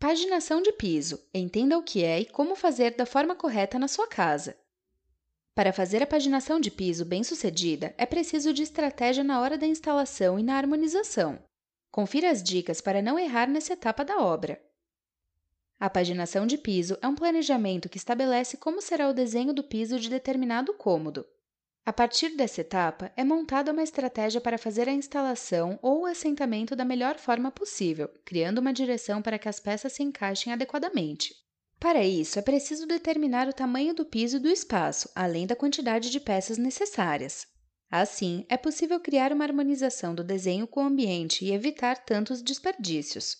Paginação de piso. Entenda o que é e como fazer da forma correta na sua casa. Para fazer a paginação de piso bem-sucedida, é preciso de estratégia na hora da instalação e na harmonização. Confira as dicas para não errar nessa etapa da obra. A paginação de piso é um planejamento que estabelece como será o desenho do piso de determinado cômodo. A partir dessa etapa, é montada uma estratégia para fazer a instalação ou assentamento da melhor forma possível, criando uma direção para que as peças se encaixem adequadamente. Para isso, é preciso determinar o tamanho do piso e do espaço, além da quantidade de peças necessárias. Assim, é possível criar uma harmonização do desenho com o ambiente e evitar tantos desperdícios.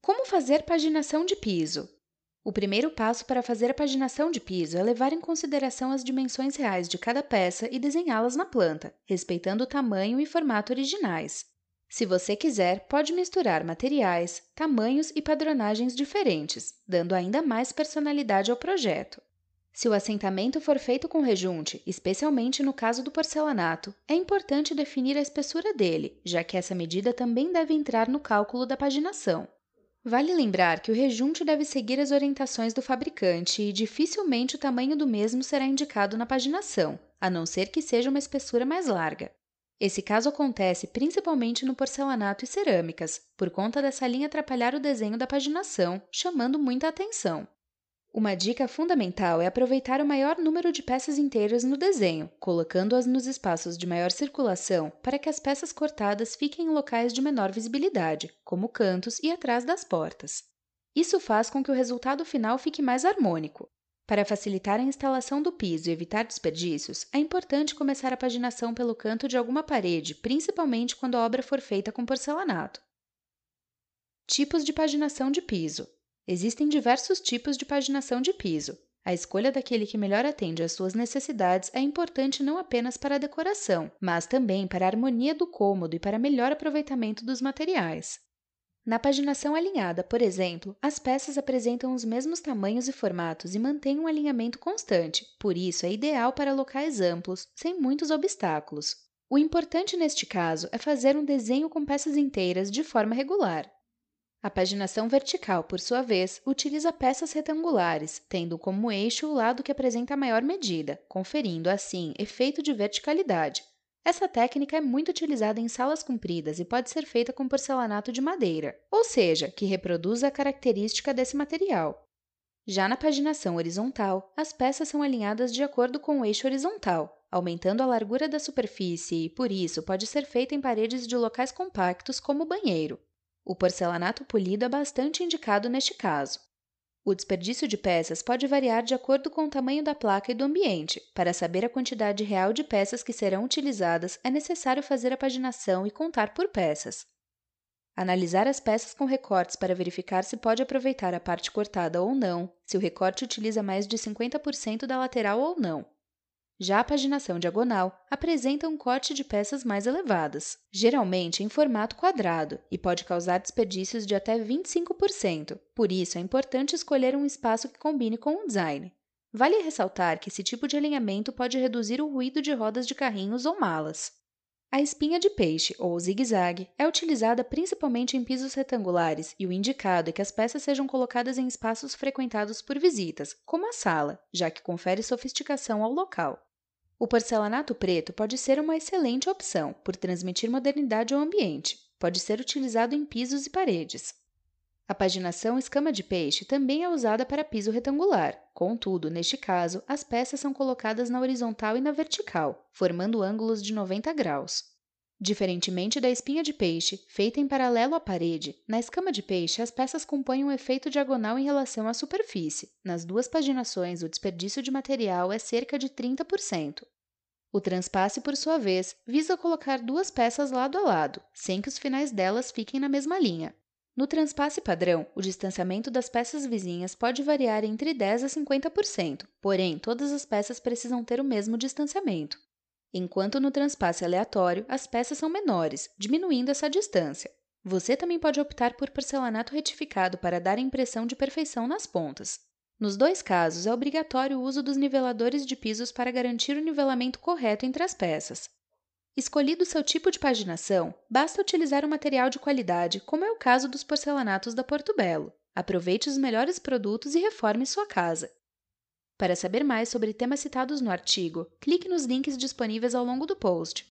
Como fazer paginação de piso? O primeiro passo para fazer a paginação de piso é levar em consideração as dimensões reais de cada peça e desenhá-las na planta, respeitando o tamanho e formato originais. Se você quiser, pode misturar materiais, tamanhos e padronagens diferentes, dando ainda mais personalidade ao projeto. Se o assentamento for feito com rejunte, especialmente no caso do porcelanato, é importante definir a espessura dele, já que essa medida também deve entrar no cálculo da paginação. Vale lembrar que o rejunte deve seguir as orientações do fabricante e dificilmente o tamanho do mesmo será indicado na paginação, a não ser que seja uma espessura mais larga. Esse caso acontece principalmente no porcelanato e cerâmicas, por conta dessa linha atrapalhar o desenho da paginação, chamando muita atenção. Uma dica fundamental é aproveitar o maior número de peças inteiras no desenho, colocando-as nos espaços de maior circulação para que as peças cortadas fiquem em locais de menor visibilidade, como cantos e atrás das portas. Isso faz com que o resultado final fique mais harmônico. Para facilitar a instalação do piso e evitar desperdícios, é importante começar a paginação pelo canto de alguma parede, principalmente quando a obra for feita com porcelanato. Tipos de paginação de piso. Existem diversos tipos de paginação de piso. A escolha daquele que melhor atende às suas necessidades é importante não apenas para a decoração, mas também para a harmonia do cômodo e para melhor aproveitamento dos materiais. Na paginação alinhada, por exemplo, as peças apresentam os mesmos tamanhos e formatos e mantêm um alinhamento constante, por isso é ideal para locais amplos, sem muitos obstáculos. O importante neste caso é fazer um desenho com peças inteiras de forma regular, a paginação vertical, por sua vez, utiliza peças retangulares, tendo como eixo o lado que apresenta a maior medida, conferindo, assim, efeito de verticalidade. Essa técnica é muito utilizada em salas compridas e pode ser feita com porcelanato de madeira, ou seja, que reproduz a característica desse material. Já na paginação horizontal, as peças são alinhadas de acordo com o eixo horizontal, aumentando a largura da superfície e, por isso, pode ser feita em paredes de locais compactos como o banheiro. O porcelanato polido é bastante indicado neste caso. O desperdício de peças pode variar de acordo com o tamanho da placa e do ambiente. Para saber a quantidade real de peças que serão utilizadas, é necessário fazer a paginação e contar por peças. Analisar as peças com recortes para verificar se pode aproveitar a parte cortada ou não, se o recorte utiliza mais de 50% da lateral ou não. Já a paginação diagonal apresenta um corte de peças mais elevadas, geralmente em formato quadrado, e pode causar desperdícios de até 25%. Por isso, é importante escolher um espaço que combine com o design. Vale ressaltar que esse tipo de alinhamento pode reduzir o ruído de rodas de carrinhos ou malas. A espinha de peixe, ou zigue-zague, é utilizada principalmente em pisos retangulares e o indicado é que as peças sejam colocadas em espaços frequentados por visitas, como a sala, já que confere sofisticação ao local. O porcelanato preto pode ser uma excelente opção por transmitir modernidade ao ambiente. Pode ser utilizado em pisos e paredes. A paginação escama de peixe também é usada para piso retangular. Contudo, neste caso, as peças são colocadas na horizontal e na vertical, formando ângulos de 90 graus. Diferentemente da espinha de peixe, feita em paralelo à parede, na escama de peixe as peças compõem um efeito diagonal em relação à superfície. Nas duas paginações, o desperdício de material é cerca de 30%. O transpasse, por sua vez, visa colocar duas peças lado a lado, sem que os finais delas fiquem na mesma linha. No transpasse padrão, o distanciamento das peças vizinhas pode variar entre 10 a 50%, porém, todas as peças precisam ter o mesmo distanciamento. Enquanto no transpasse aleatório, as peças são menores, diminuindo essa distância. Você também pode optar por porcelanato retificado para dar a impressão de perfeição nas pontas. Nos dois casos, é obrigatório o uso dos niveladores de pisos para garantir o nivelamento correto entre as peças. Escolhido seu tipo de paginação, basta utilizar um material de qualidade, como é o caso dos porcelanatos da Porto Belo. Aproveite os melhores produtos e reforme sua casa. Para saber mais sobre temas citados no artigo, clique nos links disponíveis ao longo do post.